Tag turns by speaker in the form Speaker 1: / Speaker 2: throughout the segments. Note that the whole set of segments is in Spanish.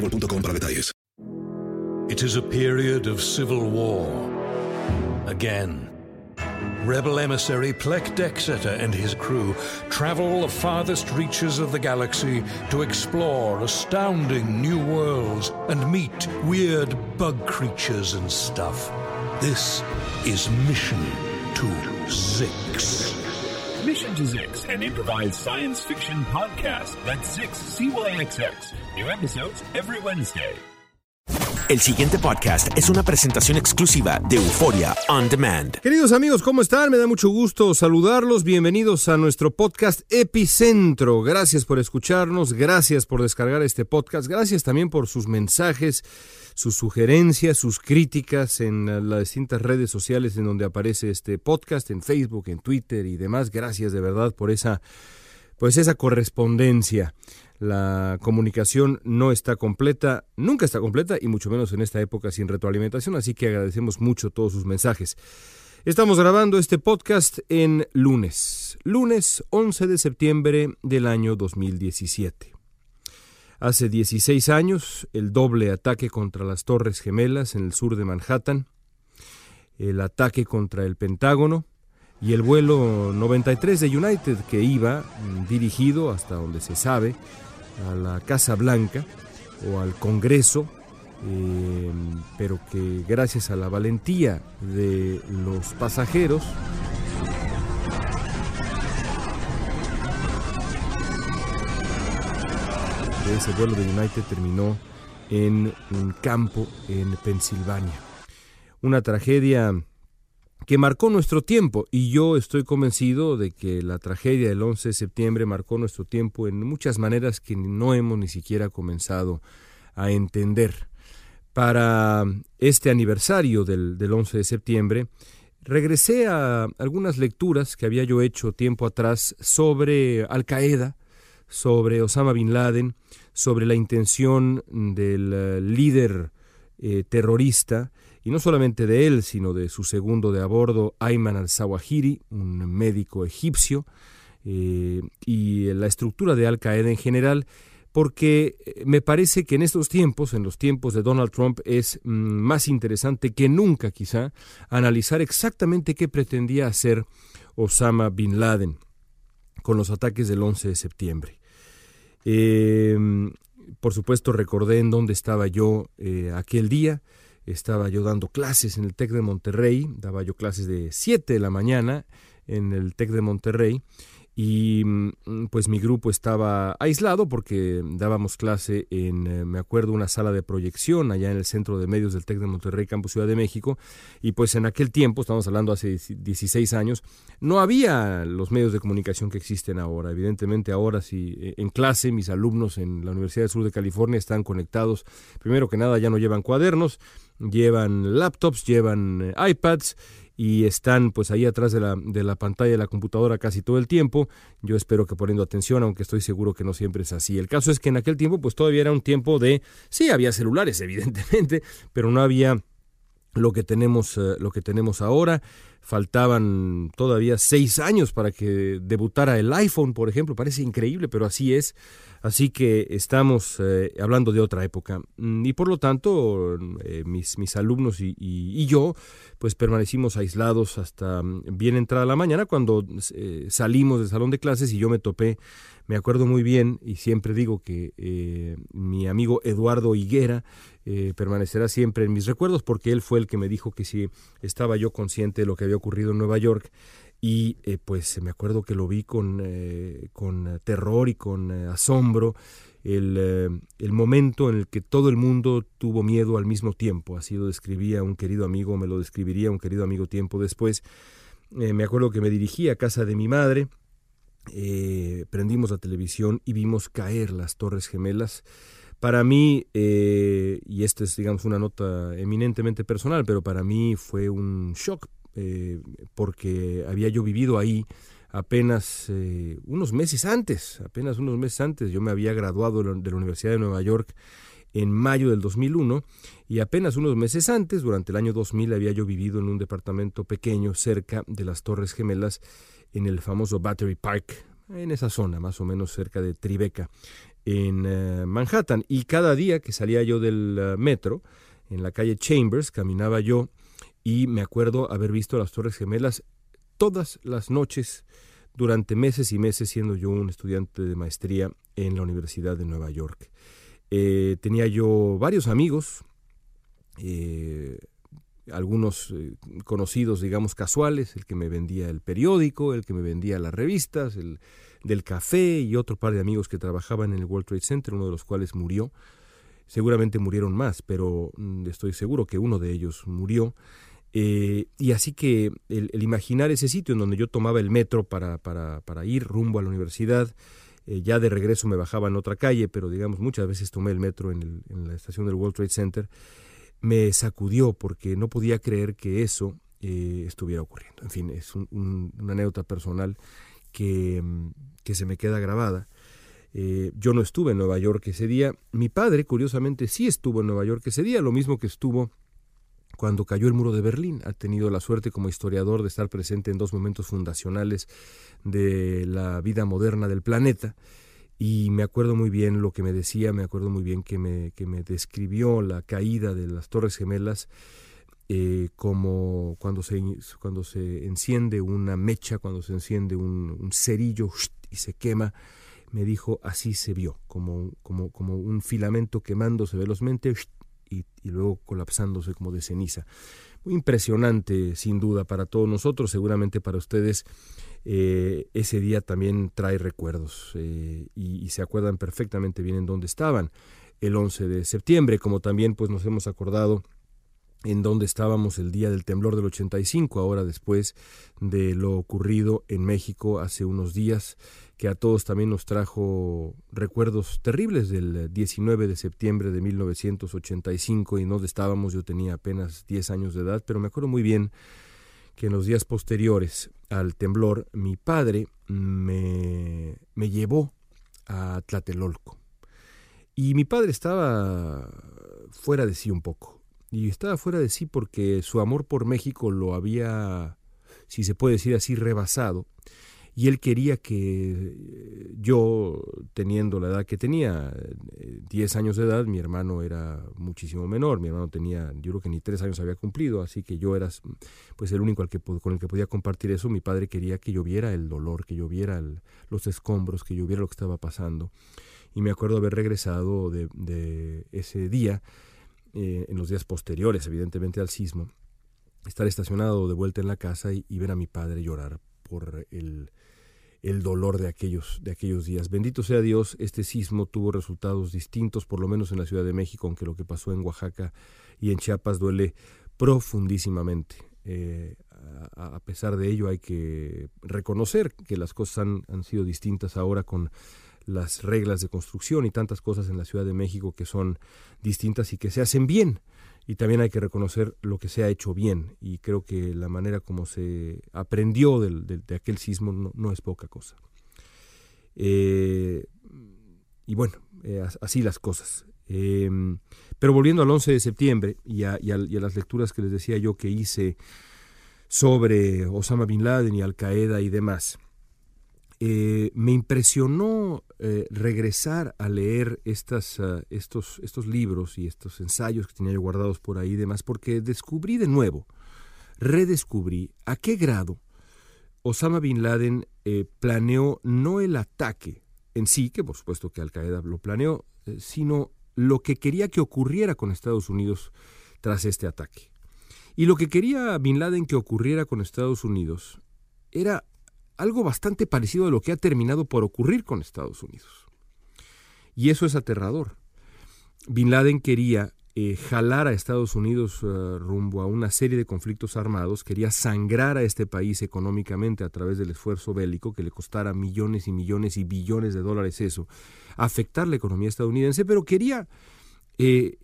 Speaker 1: boostmobile.com para detalles.
Speaker 2: It is a period of civil war. Again. Rebel emissary Plek Dexeter and his crew travel the farthest reaches of the galaxy to explore astounding new worlds and meet weird bug creatures and stuff. This is Mission to Zix.
Speaker 3: Mission to Zix, an improvised science fiction podcast. That's Zix, C-Y-X-X. New episodes every Wednesday.
Speaker 4: El siguiente podcast es una presentación exclusiva de Euforia On Demand.
Speaker 5: Queridos amigos, ¿cómo están? Me da mucho gusto saludarlos. Bienvenidos a nuestro podcast Epicentro. Gracias por escucharnos, gracias por descargar este podcast, gracias también por sus mensajes, sus sugerencias, sus críticas en las distintas redes sociales en donde aparece este podcast, en Facebook, en Twitter y demás. Gracias de verdad por esa pues esa correspondencia. La comunicación no está completa, nunca está completa y mucho menos en esta época sin retroalimentación, así que agradecemos mucho todos sus mensajes. Estamos grabando este podcast en lunes, lunes 11 de septiembre del año 2017. Hace 16 años, el doble ataque contra las Torres Gemelas en el sur de Manhattan, el ataque contra el Pentágono, y el vuelo 93 de United que iba dirigido hasta donde se sabe a la Casa Blanca o al Congreso, eh, pero que gracias a la valentía de los pasajeros ese vuelo de United terminó en un campo en Pensilvania. Una tragedia que marcó nuestro tiempo y yo estoy convencido de que la tragedia del 11 de septiembre marcó nuestro tiempo en muchas maneras que no hemos ni siquiera comenzado a entender. Para este aniversario del, del 11 de septiembre, regresé a algunas lecturas que había yo hecho tiempo atrás sobre Al Qaeda, sobre Osama Bin Laden, sobre la intención del uh, líder eh, terrorista y no solamente de él, sino de su segundo de a bordo, Ayman al-Zawahiri, un médico egipcio, eh, y la estructura de Al-Qaeda en general, porque me parece que en estos tiempos, en los tiempos de Donald Trump, es mm, más interesante que nunca quizá analizar exactamente qué pretendía hacer Osama Bin Laden con los ataques del 11 de septiembre. Eh, por supuesto, recordé en dónde estaba yo eh, aquel día, estaba yo dando clases en el TEC de Monterrey, daba yo clases de 7 de la mañana en el TEC de Monterrey, y mm, pues mi grupo estaba aislado porque dábamos clase en, eh, me acuerdo, una sala de proyección allá en el Centro de Medios del TEC de Monterrey, Campus Ciudad de México, y pues en aquel tiempo, estamos hablando hace 16 años, no había los medios de comunicación que existen ahora. Evidentemente ahora si eh, en clase mis alumnos en la Universidad del Sur de California están conectados, primero que nada ya no llevan cuadernos, llevan laptops, llevan eh, iPads, y están pues ahí atrás de la, de la pantalla de la computadora casi todo el tiempo. Yo espero que poniendo atención, aunque estoy seguro que no siempre es así. El caso es que en aquel tiempo pues todavía era un tiempo de, sí, había celulares evidentemente, pero no había lo que tenemos, eh, lo que tenemos ahora. Faltaban todavía seis años para que debutara el iPhone, por ejemplo. Parece increíble, pero así es. Así que estamos eh, hablando de otra época. Mm, y por lo tanto, eh, mis, mis alumnos y, y, yo, pues permanecimos aislados hasta mm, bien entrada la mañana, cuando salimos del salón de clases y yo me topé, me acuerdo muy bien, y siempre digo que mi amigo Eduardo Higuera permanecerá siempre en mis recuerdos, porque él fue el que me dijo que si estaba yo consciente de lo que había ocurrido en Nueva York, y eh, pues me acuerdo que lo vi con, eh, con terror y con eh, asombro el, el, momento en el que todo el mundo tuvo miedo al mismo tiempo. Así lo describía un querido amigo, me lo describiría un querido amigo tiempo después. me acuerdo que me dirigí a casa de mi madre, prendimos la televisión y vimos caer las Torres Gemelas. Para mí, y esta es digamos una nota eminentemente personal, pero para mí fue un shock eh, porque había yo vivido ahí apenas eh, unos meses antes, apenas unos meses antes, yo me había graduado de la Universidad de Nueva York en mayo del 2001 y apenas unos meses antes, durante el año 2000, había yo vivido en un departamento pequeño cerca de las Torres Gemelas en el famoso Battery Park, en esa zona, más o menos cerca de Tribeca, en eh, Manhattan. Y cada día que salía yo del metro, en la calle Chambers, caminaba yo y me acuerdo haber visto las Torres Gemelas todas las noches durante meses y meses siendo yo un estudiante de maestría en la Universidad de Nueva York. Eh, tenía yo varios amigos, eh, algunos eh, conocidos, digamos, casuales, el que me vendía el periódico, el que me vendía las revistas, el del café y otro par de amigos que trabajaban en el World Trade Center, uno de los cuales murió. Seguramente murieron más, pero mm, estoy seguro que uno de ellos murió. Eh, y así que el, imaginar ese sitio en donde yo tomaba el metro para, para, ir rumbo a la universidad, eh, ya de regreso me bajaba en otra calle, pero digamos muchas veces tomé el metro en, la estación del World Trade Center, me sacudió porque no podía creer que eso eh, estuviera ocurriendo. En fin, es una anécdota personal que, que, se me queda grabada. yo no estuve en Nueva York ese día. Mi padre, curiosamente, sí estuvo en Nueva York ese día, lo mismo que estuvo cuando cayó el muro de Berlín. Ha tenido la suerte como historiador de estar presente en dos momentos fundacionales de la vida moderna del planeta. Y me acuerdo muy bien lo que me decía, me acuerdo muy bien que me, que me describió la caída de las Torres Gemelas eh, como cuando se, cuando se enciende una mecha, cuando se enciende un, cerillo y se quema. Me dijo, así se vio, como, como, como un filamento quemándose velozmente y, luego colapsándose como de ceniza. Impresionante, sin duda, para todos nosotros, seguramente para ustedes. Eh, ese día también trae recuerdos eh, y, y, se acuerdan perfectamente bien en dónde estaban el 11 de septiembre, como también pues nos hemos acordado en donde estábamos el día del temblor del 85, ahora después de lo ocurrido en México hace unos días, que a todos también nos trajo recuerdos terribles del 19 de septiembre de 1985 y donde estábamos, yo tenía apenas 10 años de edad, pero me acuerdo muy bien que en los días posteriores al temblor mi padre me, me llevó a Tlatelolco. Y mi padre estaba fuera de sí un poco y estaba fuera de sí porque su amor por México lo había, si se puede decir así, rebasado. Y él quería que yo, teniendo la edad que tenía, 10 eh, años de edad, mi hermano era muchísimo menor, mi hermano tenía, yo creo que ni 3 años había cumplido, así que yo era pues el único con el que podía compartir eso. Mi padre quería que yo viera el dolor, que yo viera los escombros, que yo viera lo que estaba pasando. Y me acuerdo haber regresado de ese día eh, en los días posteriores, evidentemente, al sismo, estar estacionado de vuelta en la casa y, ver a mi padre llorar por el, el dolor de aquellos, de aquellos días. Bendito sea Dios, este sismo tuvo resultados distintos, por lo menos en la Ciudad de México, aunque lo que pasó en Oaxaca y en Chiapas duele profundísimamente. Eh, a, pesar de ello hay que reconocer que las cosas han, han sido distintas ahora con las reglas de construcción y tantas cosas en la Ciudad de México que son distintas y que se hacen bien. Y también hay que reconocer lo que se ha hecho bien. Y creo que la manera como se aprendió del, de aquel sismo no, es poca cosa. Eh, y bueno, eh, así las cosas. Eh, pero volviendo al 11 de septiembre y a, y a, las lecturas que les decía yo que hice sobre Osama Bin Laden y Al Qaeda y demás, eh, me impresionó eh, regresar a leer estas, ah, estos, estos libros y estos ensayos que tenía yo guardados por ahí y demás, porque descubrí de nuevo, redescubrí a qué grado Osama Bin Laden eh, planeó no el ataque en sí, que por supuesto que Al Qaeda lo planeó, sino lo que quería que ocurriera con Estados Unidos tras este ataque. Y lo que quería Bin Laden que ocurriera con Estados Unidos era algo bastante parecido a lo que ha terminado por ocurrir con Estados Unidos. Y eso es aterrador. Bin Laden quería eh, jalar a Estados Unidos eh, rumbo a una serie de conflictos armados, quería sangrar a este país económicamente a través del esfuerzo bélico que le costara millones y millones y billones de dólares eso, afectar la economía estadounidense, pero quería eh,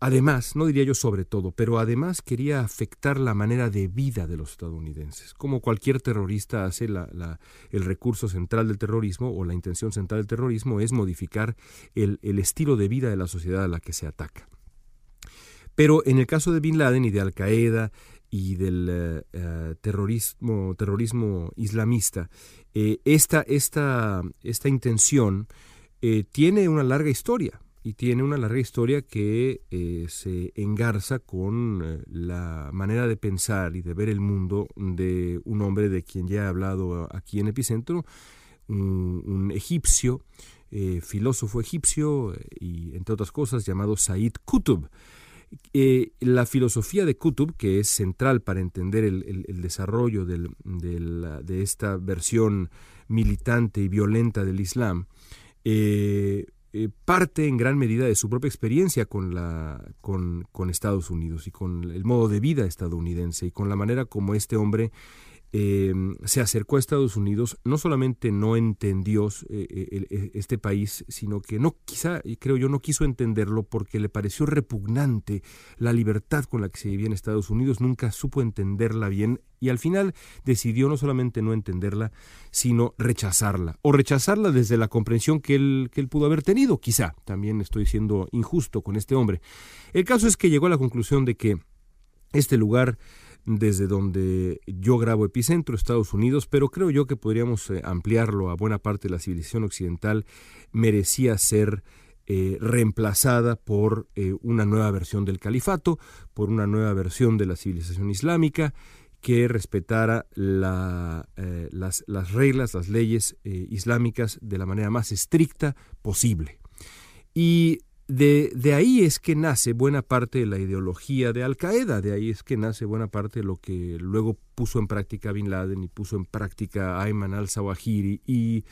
Speaker 5: Además, no diría yo sobre todo, pero además quería afectar la manera de vida de los estadounidenses. Como cualquier terrorista hace, el recurso central del terrorismo o la intención central del terrorismo es modificar el, estilo de vida de la sociedad a la que se ataca. Pero en el caso de Bin Laden y de Al Qaeda y del eh, eh, terrorismo, islamista, eh, esta intención tiene una larga historia y tiene una larga historia que eh, se engarza con eh, la manera de pensar y de ver el mundo de un hombre de quien ya he hablado aquí en Epicentro, un, egipcio, eh, filósofo egipcio y entre otras cosas llamado Said Qutb. la filosofía de Qutb, que es central para entender el, desarrollo de esta versión militante y violenta del Islam, eh, parte en gran medida de su propia experiencia con, la, con, con, Estados Unidos y con el modo de vida estadounidense y con la manera como este hombre Em, se acercó a Estados Unidos, no solamente no entendió eh, eh, este país, sino que no quizá, creo yo, no quiso entenderlo porque le pareció repugnante la libertad con la que se vivía en Estados Unidos, nunca supo entenderla bien y al final decidió no solamente no entenderla, sino rechazarla, o rechazarla desde la comprensión que él, que él pudo haber tenido, quizá, también estoy siendo injusto con este hombre. El caso es que llegó a la conclusión de que este lugar desde donde yo grabo Epicentro, Estados Unidos, pero creo yo que podríamos eh, ampliarlo a buena parte de la civilización occidental, merecía ser eh, reemplazada por eh, una nueva versión del califato, por una nueva versión de la civilización islámica que respetara las, las, reglas, las leyes islámicas de la manera más estricta posible. Y de, de, ahí es que nace buena parte de la ideología de Al Qaeda, de ahí es que nace buena parte de lo que luego puso en práctica Bin Laden y puso en práctica Ayman al-Zawahiri y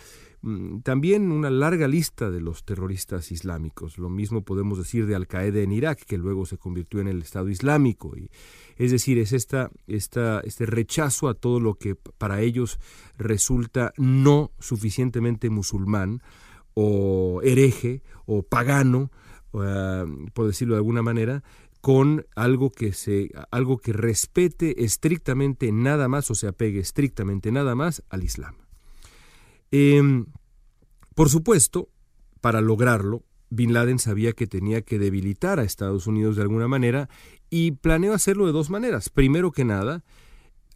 Speaker 5: mm, también una larga lista de los terroristas islámicos. Lo mismo podemos decir de Al Qaeda en Irak, que luego se convirtió en el Estado Islámico. Y, es decir, es esta, esta, este rechazo a todo lo que para ellos resulta no suficientemente musulmán o hereje o pagano eh, por decirlo de alguna manera, con algo que se algo que respete estrictamente nada más o se apegue estrictamente nada más al Islam. Em, por supuesto, para lograrlo, Bin Laden sabía que tenía que debilitar a Estados Unidos de alguna manera y planeó hacerlo de dos maneras. Primero que nada,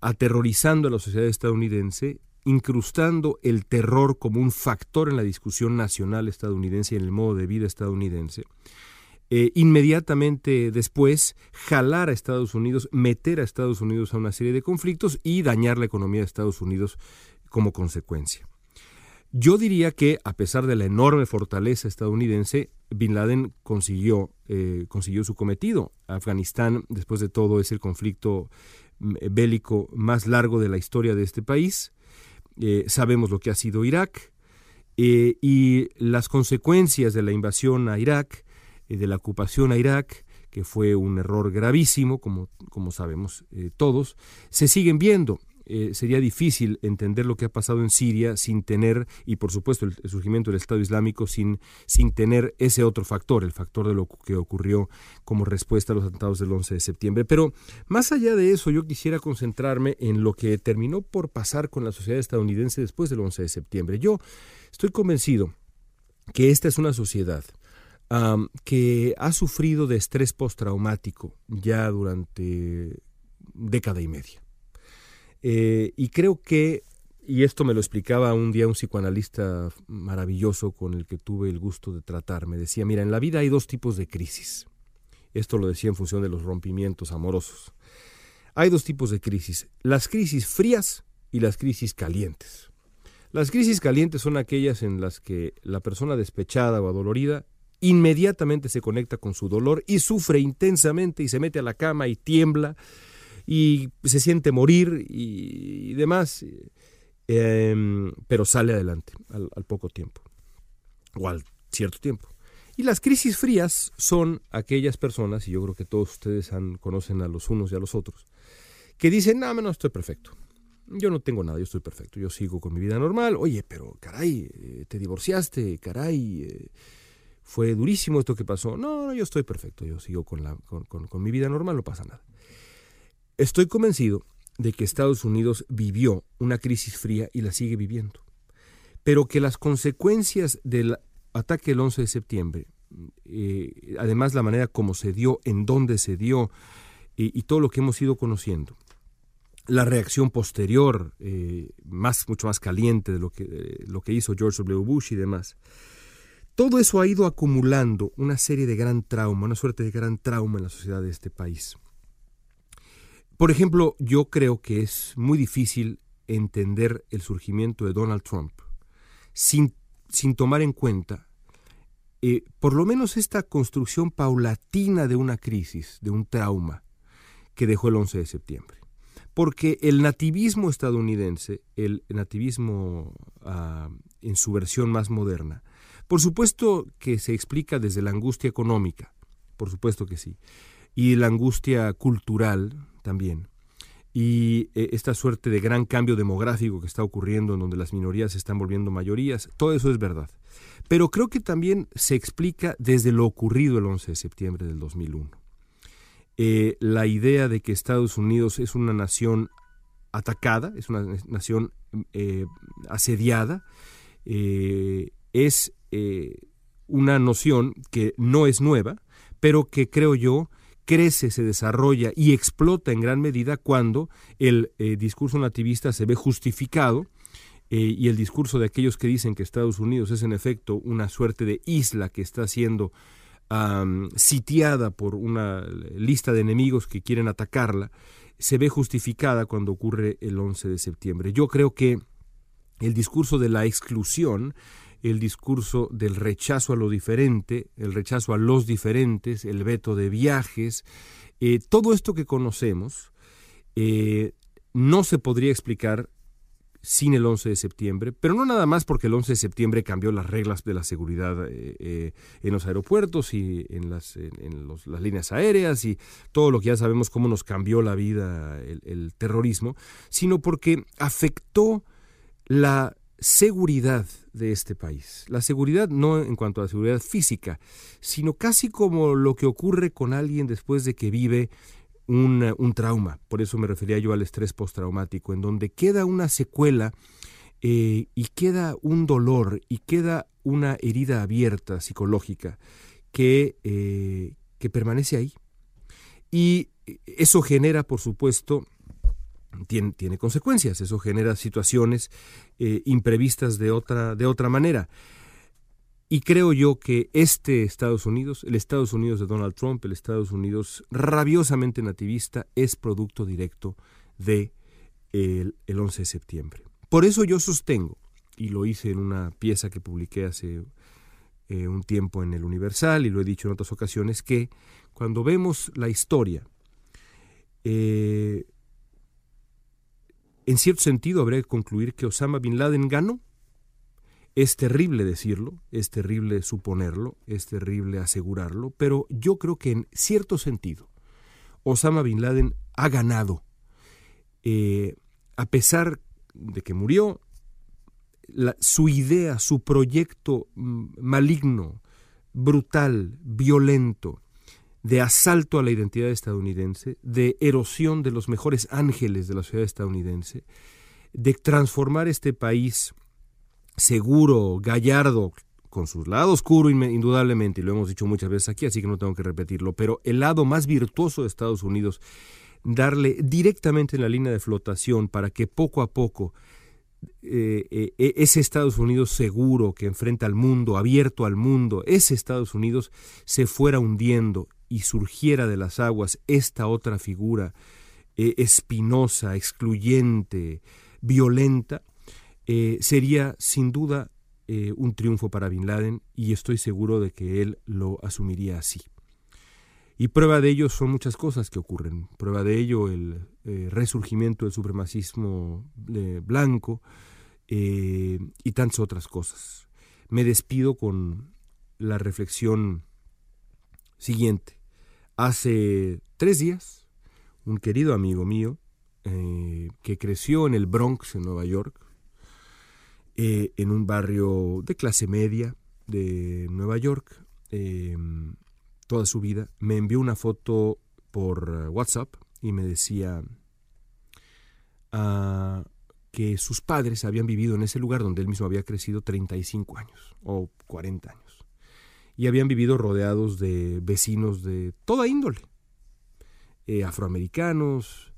Speaker 5: aterrorizando a la sociedad estadounidense incrustando el terror como un factor en la discusión nacional estadounidense y en el modo de vida estadounidense. Eh, inmediatamente después jalar a Estados Unidos, meter a Estados Unidos a una serie de conflictos y dañar la economía de Estados Unidos como consecuencia. Yo diría que, a pesar de la enorme fortaleza estadounidense, Bin Laden consiguió, eh, consiguió su cometido. Afganistán, después de todo, es el conflicto mm, bélico más largo de la historia de este país eh, sabemos lo que ha sido Irak eh, y las consecuencias de la invasión a Irak, eh, de la ocupación a Irak, que fue un error gravísimo, como, como sabemos todos, se siguen viendo. Eh, sería difícil entender lo que ha pasado en Siria sin tener, y por supuesto el, surgimiento del Estado Islámico sin, sin tener ese otro factor, el factor de lo que ocurrió como respuesta a los atentados del 11 de septiembre. Pero más allá de eso, yo quisiera concentrarme en lo que terminó por pasar con la sociedad estadounidense después del 11 de septiembre. Yo estoy convencido que esta es una sociedad que ha sufrido de estrés postraumático ya durante década y media. Eh, y creo que, y esto me lo explicaba un día un psicoanalista maravilloso con el que tuve el gusto de tratar, me decía, mira, en la vida hay dos tipos de crisis. Esto lo decía en función de los rompimientos amorosos. Hay dos tipos de crisis, las crisis frías y las crisis calientes. Las crisis calientes son aquellas en las que la persona despechada o adolorida inmediatamente se conecta con su dolor y sufre intensamente y se mete a la cama y tiembla y se siente morir y, demás, em, pero sale adelante al, poco tiempo o al cierto tiempo. Y las crisis frías son aquellas personas, y yo creo que todos ustedes han, conocen a los unos y a los otros, que dicen, no, no, estoy perfecto. Yo no tengo nada, yo estoy perfecto, yo sigo con mi vida normal. Oye, pero caray, eh, te divorciaste, caray, eh, fue durísimo esto que pasó. No, no, yo estoy perfecto, yo sigo con, la, con mi vida normal, no pasa nada. Estoy convencido de que Estados Unidos vivió una crisis fría y la sigue viviendo, pero que las consecuencias del ataque del 11 de septiembre, eh, además la manera como se dio, en dónde se dio y todo lo que hemos ido conociendo, la reacción posterior, eh, más, mucho más caliente de lo que, lo que hizo George W. Bush y demás, todo eso ha ido acumulando una serie de gran trauma, una suerte de gran trauma en la sociedad de este país. Por ejemplo, yo creo que es muy difícil entender el surgimiento de Donald Trump sin, sin tomar en cuenta eh, por lo menos esta construcción paulatina de una crisis, de un trauma que dejó el 11 de septiembre. Porque el nativismo estadounidense, el nativismo ah, en su versión más moderna, por supuesto que se explica desde la angustia económica, por supuesto que sí, y la angustia cultural, también. Y eh, esta suerte de gran cambio demográfico que está ocurriendo en donde las minorías se están volviendo mayorías, todo eso es verdad. Pero creo que también se explica desde lo ocurrido el 11 de septiembre del 2001. Eh, la idea de que Estados Unidos es una nación atacada, es una nación eh, asediada, es una noción que no es nueva, pero que creo yo crece, se desarrolla y explota en gran medida cuando el eh, discurso nativista se ve justificado eh, y el discurso de aquellos que dicen que Estados Unidos es en efecto una suerte de isla que está siendo sitiada por una lista de enemigos que quieren atacarla, se ve justificada cuando ocurre el 11 de septiembre. Yo creo que el discurso de la exclusión el discurso del rechazo a lo diferente, el rechazo a los diferentes, el veto de viajes, eh, todo esto que conocemos eh, no se podría explicar sin el 11 de septiembre, pero no nada más porque el 11 de septiembre cambió las reglas de la seguridad eh, en los aeropuertos y en, las, las, líneas aéreas y todo lo que ya sabemos cómo nos cambió la vida el terrorismo, sino porque afectó la seguridad de este país. La seguridad no en cuanto a la seguridad física, sino casi como lo que ocurre con alguien después de que vive un, un trauma. Por eso me refería yo al estrés postraumático, en donde queda una secuela eh, y queda un dolor y queda una herida abierta psicológica que, eh, que permanece ahí. Y eso genera, por supuesto, tiene, tiene consecuencias, eso genera situaciones eh, imprevistas de otra, de otra manera. Y creo yo que este Estados Unidos, el Estados Unidos de Donald Trump, el Estados Unidos rabiosamente nativista, es producto directo de el, 11 de septiembre. Por eso yo sostengo, y lo hice en una pieza que publiqué hace eh, un tiempo en el Universal, y lo he dicho en otras ocasiones, que cuando vemos la historia, eh, en cierto sentido habría que concluir que Osama Bin Laden ganó. Es terrible decirlo, es terrible suponerlo, es terrible asegurarlo, pero yo creo que en cierto sentido Osama Bin Laden ha ganado. Eh, a pesar de que murió, su idea, su proyecto maligno, brutal, violento, de asalto a la identidad estadounidense, de erosión de los mejores ángeles de la sociedad estadounidense, de transformar este país seguro, gallardo, con su lado oscuro indudablemente, y lo hemos dicho muchas veces aquí, así que no tengo que repetirlo, pero el lado más virtuoso de Estados Unidos, darle directamente en la línea de flotación para que poco a poco eh, eh, ese Estados Unidos seguro que enfrenta al mundo, abierto al mundo, ese Estados Unidos se fuera hundiendo y surgiera de las aguas esta otra figura eh, espinosa, excluyente, violenta, sería sin duda un triunfo para Bin Laden y estoy seguro de que él lo asumiría así. Y prueba de ello son muchas cosas que ocurren. Prueba de ello el eh, resurgimiento del supremacismo eh, blanco eh, y tantas otras cosas. Me despido con la reflexión siguiente. Hace tres días, un querido amigo mío, que creció en el Bronx, en Nueva York, en un barrio de clase media de Nueva York, toda su vida, me envió una foto por eh, WhatsApp y me decía ah, que sus padres habían vivido en ese lugar donde él mismo había crecido 35 años o 40 años. Y habían vivido rodeados de vecinos de toda índole, eh, afroamericanos,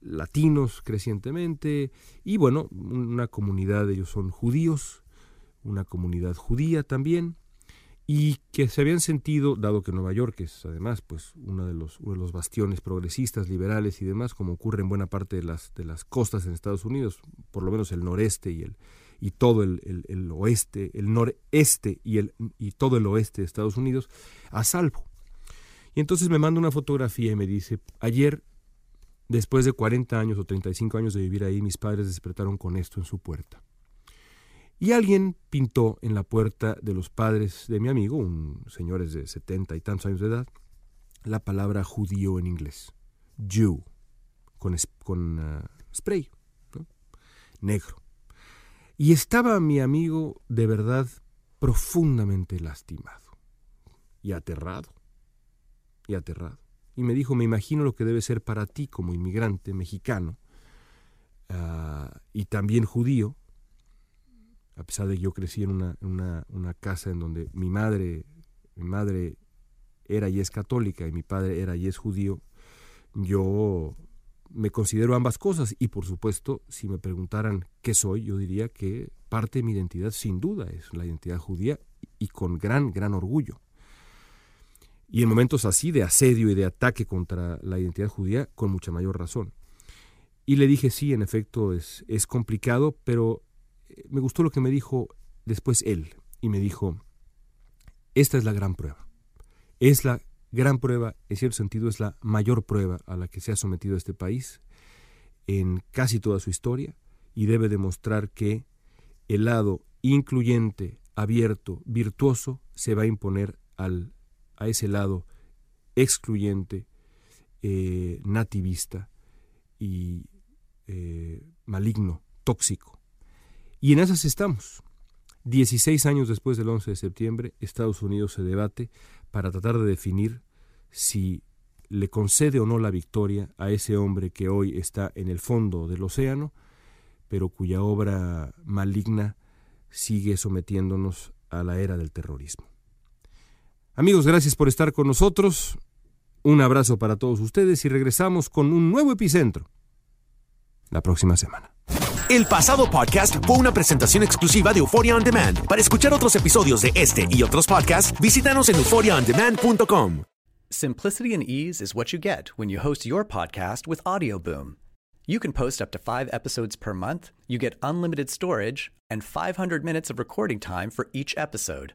Speaker 5: latinos crecientemente, y bueno, una comunidad, ellos son judíos, una comunidad judía también, y que se habían sentido, dado que Nueva York es además pues uno de los, de los bastiones progresistas, liberales y demás, como ocurre en buena parte de las, de las costas en Estados Unidos, por lo menos el noreste y el y todo el, el, oeste, el noreste y, el, y todo el oeste de Estados Unidos, a salvo. Y entonces me manda una fotografía y me dice, ayer, después de 40 años o 35 años de vivir ahí, mis padres despertaron con esto en su puerta. Y alguien pintó en la puerta de los padres de mi amigo, un señores de setenta y tantos años de edad, la palabra judío en inglés, Jew, con, con ah, spray, negro. Y estaba mi amigo de verdad profundamente lastimado y aterrado, y aterrado. Y me dijo, me imagino lo que debe ser para ti como inmigrante mexicano ah, y también judío, a pesar de que yo crecí en una, una, casa en donde mi madre, mi madre era y es católica y mi padre era y es judío, yo me considero ambas cosas y por supuesto si me preguntaran qué soy, yo diría que parte de mi identidad sin duda es la identidad judía y con gran, gran orgullo. Y en momentos así de asedio y de ataque contra la identidad judía, con mucha mayor razón. Y le dije, sí, en efecto es, es complicado, pero me gustó lo que me dijo después él, y me dijo, esta es la gran prueba. Es la gran prueba, en cierto sentido, es la mayor prueba a la que se ha sometido este país en casi toda su historia, y debe demostrar que el lado incluyente, abierto, virtuoso, se va a imponer al, a ese lado excluyente, eh, nativista y eh, maligno, tóxico. Y en esas estamos. 16 años después del 11 de septiembre, Estados Unidos se debate para tratar de definir si le concede o no la victoria a ese hombre que hoy está en el fondo del océano, pero cuya obra maligna sigue sometiéndonos a la era del terrorismo. Amigos, gracias por estar con nosotros. Un abrazo para todos ustedes y regresamos con un nuevo epicentro la próxima semana.
Speaker 4: El pasado podcast fue una presentación exclusiva de Euphoria On Demand. Para escuchar otros episodios de este y otros podcasts, visítanos en euphoriaondemand.com.
Speaker 6: Simplicity and ease is what you get when you host your podcast with Audioboom. You can post up to five episodes per month, you get unlimited storage, and 500 minutes of recording time for each episode.